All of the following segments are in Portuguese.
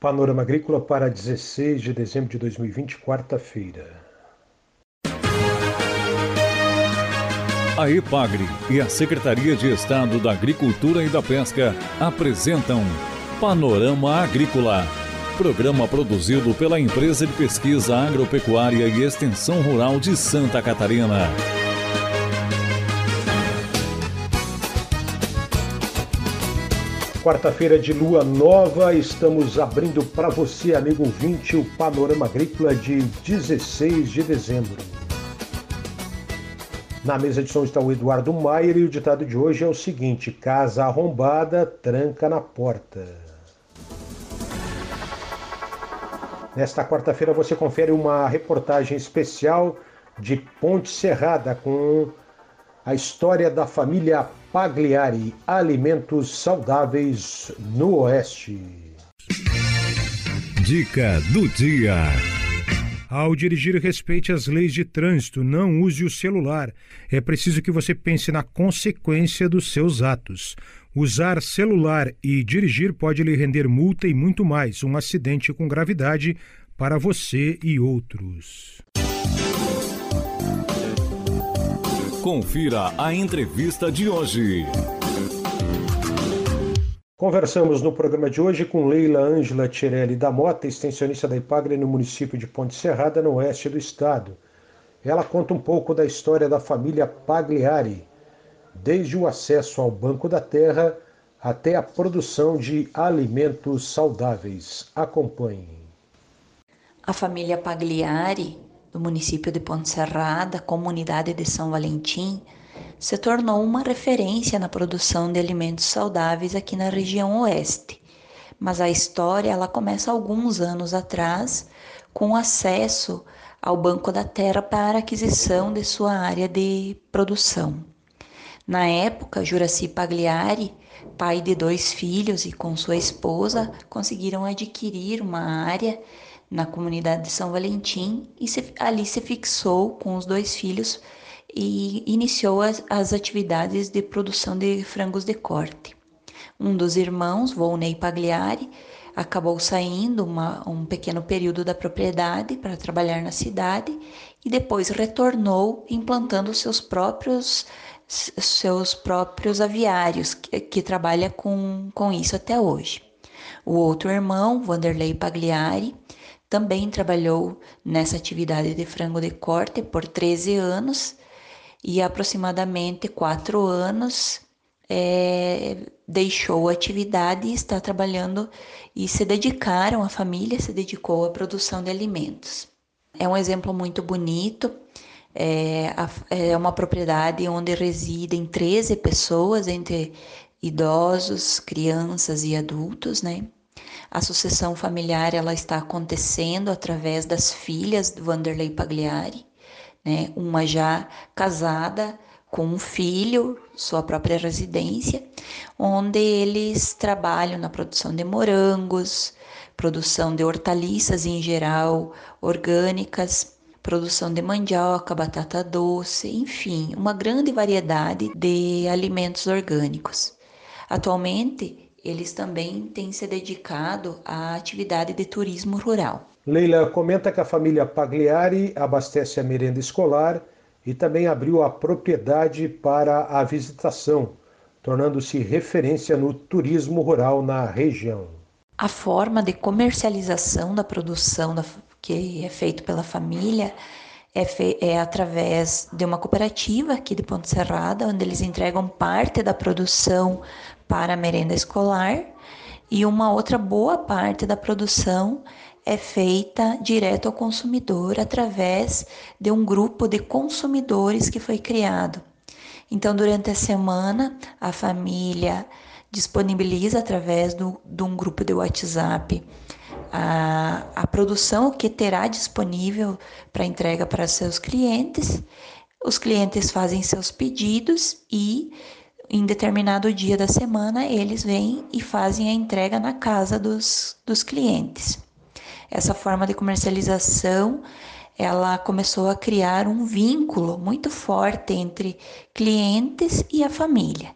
Panorama Agrícola para 16 de dezembro de 2020, quarta-feira. A EPAGRE e a Secretaria de Estado da Agricultura e da Pesca apresentam Panorama Agrícola, programa produzido pela Empresa de Pesquisa Agropecuária e Extensão Rural de Santa Catarina. Quarta-feira de lua nova, estamos abrindo para você, amigo ouvinte, o Panorama Agrícola de 16 de dezembro. Na mesa de som está o Eduardo Maier e o ditado de hoje é o seguinte: casa arrombada, tranca na porta. Nesta quarta-feira você confere uma reportagem especial de Ponte Serrada com a história da família Pagliari, alimentos saudáveis no Oeste. Dica do dia. Ao dirigir, respeite as leis de trânsito, não use o celular. É preciso que você pense na consequência dos seus atos. Usar celular e dirigir pode lhe render multa e muito mais, um acidente com gravidade para você e outros. Confira a entrevista de hoje. Conversamos no programa de hoje com Leila Ângela Tirelli da Mota, extensionista da Ipagre no município de Ponte Serrada, no oeste do estado. Ela conta um pouco da história da família Pagliari, desde o acesso ao Banco da Terra até a produção de alimentos saudáveis. Acompanhe. A família Pagliari, do município de Ponte Serrada, comunidade de São Valentim, se tornou uma referência na produção de alimentos saudáveis aqui na região oeste. Mas a história ela começa alguns anos atrás com acesso ao Banco da Terra para aquisição de sua área de produção. Na época, Juraci Pagliari, pai de dois filhos e com sua esposa, conseguiram adquirir uma área na comunidade de São Valentim e se, ali se fixou com os dois filhos e iniciou as, as atividades de produção de frangos de corte. Um dos irmãos, Volney Pagliari, acabou saindo uma, um pequeno período da propriedade para trabalhar na cidade e depois retornou implantando seus próprios seus próprios aviários que, que trabalha com, com isso até hoje. O outro irmão, Vanderlei Pagliari, também trabalhou nessa atividade de frango de corte por 13 anos e aproximadamente quatro anos é, deixou a atividade e está trabalhando e se dedicaram, a família se dedicou à produção de alimentos. É um exemplo muito bonito, é, é uma propriedade onde residem 13 pessoas, entre idosos, crianças e adultos, né? A sucessão familiar ela está acontecendo através das filhas do Vanderlei Pagliari, né? uma já casada com um filho, sua própria residência, onde eles trabalham na produção de morangos, produção de hortaliças em geral, orgânicas, produção de mandioca, batata doce, enfim, uma grande variedade de alimentos orgânicos. Atualmente, eles também têm se dedicado à atividade de turismo rural. Leila comenta que a família Pagliari abastece a merenda escolar e também abriu a propriedade para a visitação, tornando-se referência no turismo rural na região. A forma de comercialização da produção que é feito pela família é, é através de uma cooperativa aqui de Ponte Serrada, onde eles entregam parte da produção para a merenda escolar e uma outra boa parte da produção é feita direto ao consumidor através de um grupo de consumidores que foi criado. Então, durante a semana, a família disponibiliza através do, de um grupo de WhatsApp a, a produção que terá disponível para entrega para seus clientes. Os clientes fazem seus pedidos e em determinado dia da semana eles vêm e fazem a entrega na casa dos, dos clientes. Essa forma de comercialização ela começou a criar um vínculo muito forte entre clientes e a família,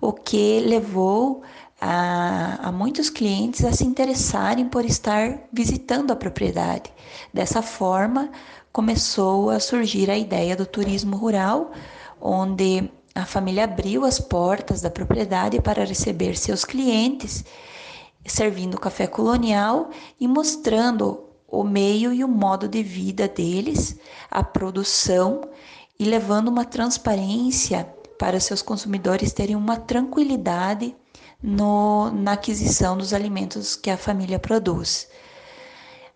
o que levou a, a, muitos clientes a se interessarem por estar visitando a propriedade. Dessa forma, começou a surgir a ideia do turismo rural, onde a família abriu as portas da propriedade para receber seus clientes, servindo café colonial e mostrando o meio e o modo de vida deles, a produção e levando uma transparência para seus consumidores terem uma tranquilidade no, na aquisição dos alimentos que a família produz.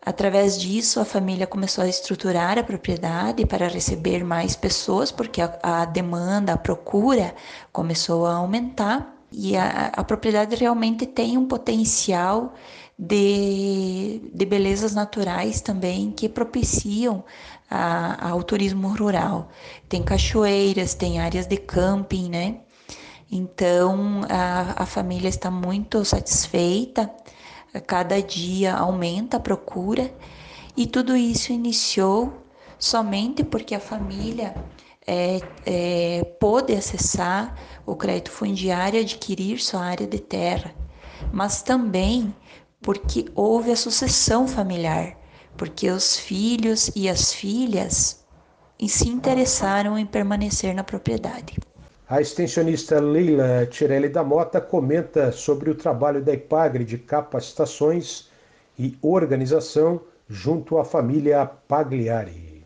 Através disso, a família começou a estruturar a propriedade para receber mais pessoas, porque a, a demanda, a procura começou a aumentar e a, a propriedade realmente tem um potencial de, de belezas naturais também que propiciam a, ao turismo rural. Tem cachoeiras, tem áreas de camping, né? Então a, a família está muito satisfeita, cada dia aumenta a procura e tudo isso iniciou somente porque a família é, é, pôde acessar o crédito fundiário e adquirir sua área de terra, mas também porque houve a sucessão familiar, porque os filhos e as filhas se interessaram em permanecer na propriedade. A extensionista Leila Tirelli da Mota comenta sobre o trabalho da IPAGRE de capacitações e organização junto à família Pagliari.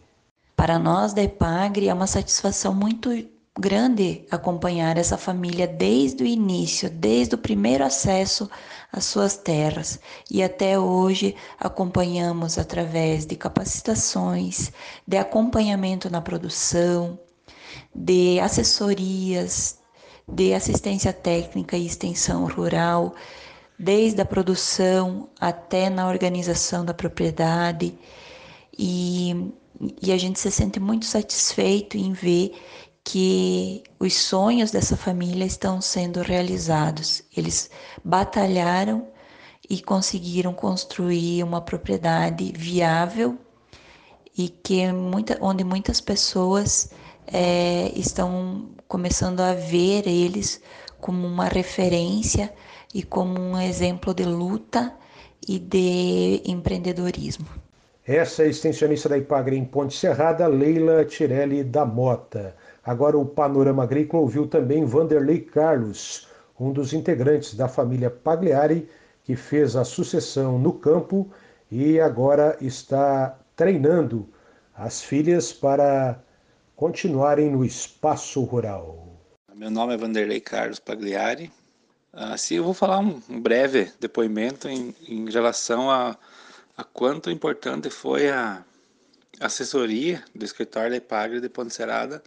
Para nós da IPAGRE é uma satisfação muito grande acompanhar essa família desde o início, desde o primeiro acesso às suas terras e até hoje acompanhamos através de capacitações, de acompanhamento na produção, de assessorias, de assistência técnica e extensão rural, desde a produção até na organização da propriedade. E, e a gente se sente muito satisfeito em ver que os sonhos dessa família estão sendo realizados. Eles batalharam e conseguiram construir uma propriedade viável e que muita, onde muitas pessoas é, estão começando a ver eles como uma referência e como um exemplo de luta e de empreendedorismo. Essa é a extensionista da Ipagre em Ponte Serrada, Leila Tirelli da Mota. Agora o Panorama Agrícola ouviu também Vanderlei Carlos, um dos integrantes da família Pagliari, que fez a sucessão no campo e agora está treinando as filhas para continuarem no espaço rural. Meu nome é Vanderlei Carlos Pagliari. Assim, eu vou falar um, breve depoimento em, em relação a, a quanto importante foi a assessoria do escritório da Ipagre de Ponte Serada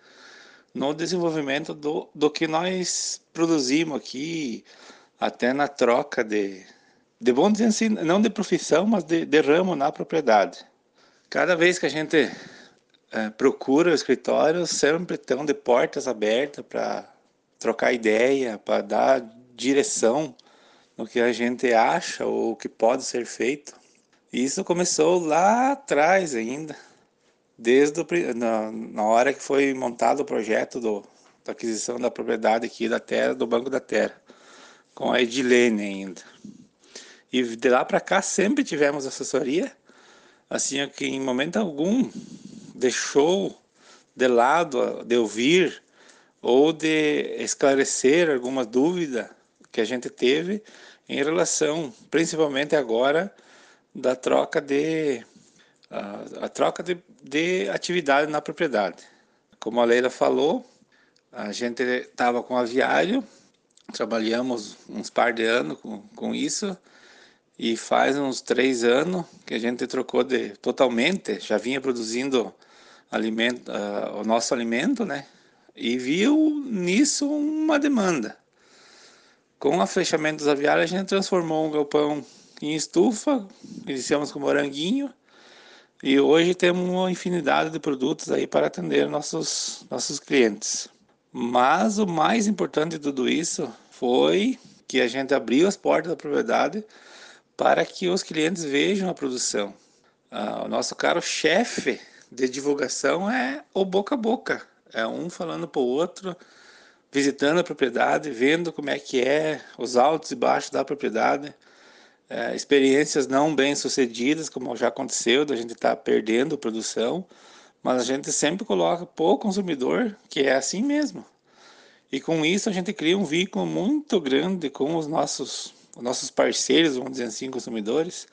no desenvolvimento do, do que nós produzimos aqui, até na troca de, de bom dizer assim, não de profissão, mas de, de ramo na propriedade. Cada vez que a gente é, procura o escritório, sempre estão de portas abertas para trocar ideia, para dar direção no que a gente acha ou que pode ser feito. Isso começou lá atrás ainda, desde o, na, na hora que foi montado o projeto do, da aquisição da propriedade aqui da terra, do Banco da Terra, com a Edilene ainda. E de lá para cá sempre tivemos assessoria, assim que em momento algum deixou de lado de ouvir ou de esclarecer alguma dúvida que a gente teve em relação, principalmente agora, da troca de a, a troca de, de atividade na propriedade. Como a Leila falou, a gente estava com aviário, trabalhamos uns par de anos com, com isso, e faz uns três anos que a gente trocou de totalmente, já vinha produzindo alimento, uh, o nosso alimento, né? E viu nisso uma demanda. Com o fechamento dos aviários, a gente transformou um galpão em estufa, iniciamos com moranguinho, e hoje temos uma infinidade de produtos aí para atender nossos, nossos clientes. Mas o mais importante de tudo isso foi que a gente abriu as portas da propriedade para que os clientes vejam a produção. Ah, o nosso caro chefe de divulgação é o boca a boca. É um falando para o outro, visitando a propriedade, vendo como é que é os altos e baixos da propriedade, é, experiências não bem sucedidas, como já aconteceu, da gente estar tá perdendo produção, mas a gente sempre coloca para consumidor que é assim mesmo. E com isso a gente cria um vínculo muito grande com os nossos, os nossos parceiros, vamos dizer assim, consumidores,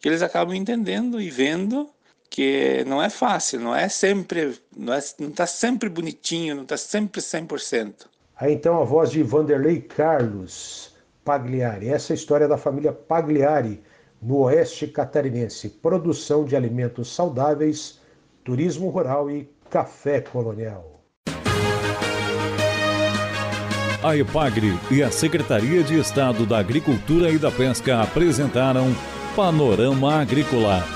que eles acabam entendendo e vendo que não é fácil, não é sempre, não é, não está sempre bonitinho, não está sempre 100%. Aí então a voz de Vanderlei Carlos Pagliari. Essa é a história da família Pagliari no oeste catarinense. Produção de alimentos saudáveis, turismo rural e café colonial. A EPAGRE e a Secretaria de Estado da Agricultura e da Pesca apresentaram Panorama Agrícola,